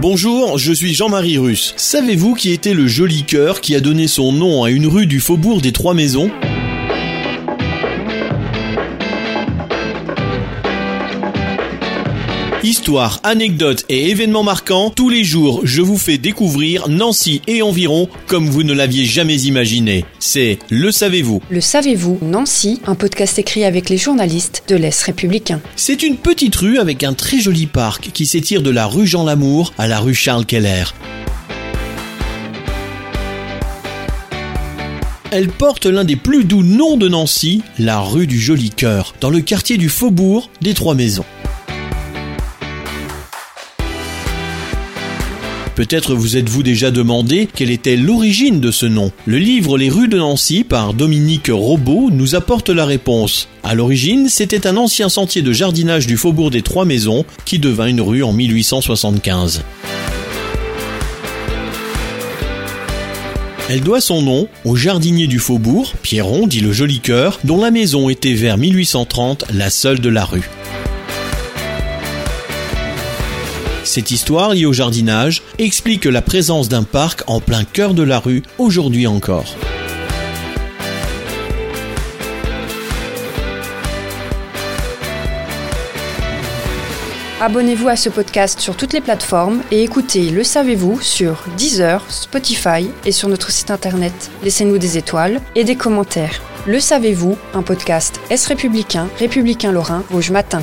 Bonjour, je suis Jean-Marie Russe. Savez-vous qui était le joli cœur qui a donné son nom à une rue du faubourg des Trois Maisons? Histoire, anecdotes et événements marquants, tous les jours je vous fais découvrir Nancy et environ comme vous ne l'aviez jamais imaginé. C'est Le Savez-vous Le savez-vous, Nancy, un podcast écrit avec les journalistes de l'Est républicain. C'est une petite rue avec un très joli parc qui s'étire de la rue Jean Lamour à la rue Charles Keller. Elle porte l'un des plus doux noms de Nancy, la rue du Joli Cœur, dans le quartier du Faubourg des Trois Maisons. Peut-être vous êtes-vous déjà demandé quelle était l'origine de ce nom. Le livre Les rues de Nancy par Dominique Robot nous apporte la réponse. À l'origine, c'était un ancien sentier de jardinage du faubourg des Trois Maisons qui devint une rue en 1875. Elle doit son nom au jardinier du faubourg, Pierron dit le joli cœur, dont la maison était vers 1830 la seule de la rue. Cette histoire liée au jardinage explique la présence d'un parc en plein cœur de la rue aujourd'hui encore. Abonnez-vous à ce podcast sur toutes les plateformes et écoutez Le Savez-vous sur Deezer, Spotify et sur notre site internet. Laissez-nous des étoiles et des commentaires. Le Savez-vous, un podcast Est républicain, républicain lorrain, Rouge Matin.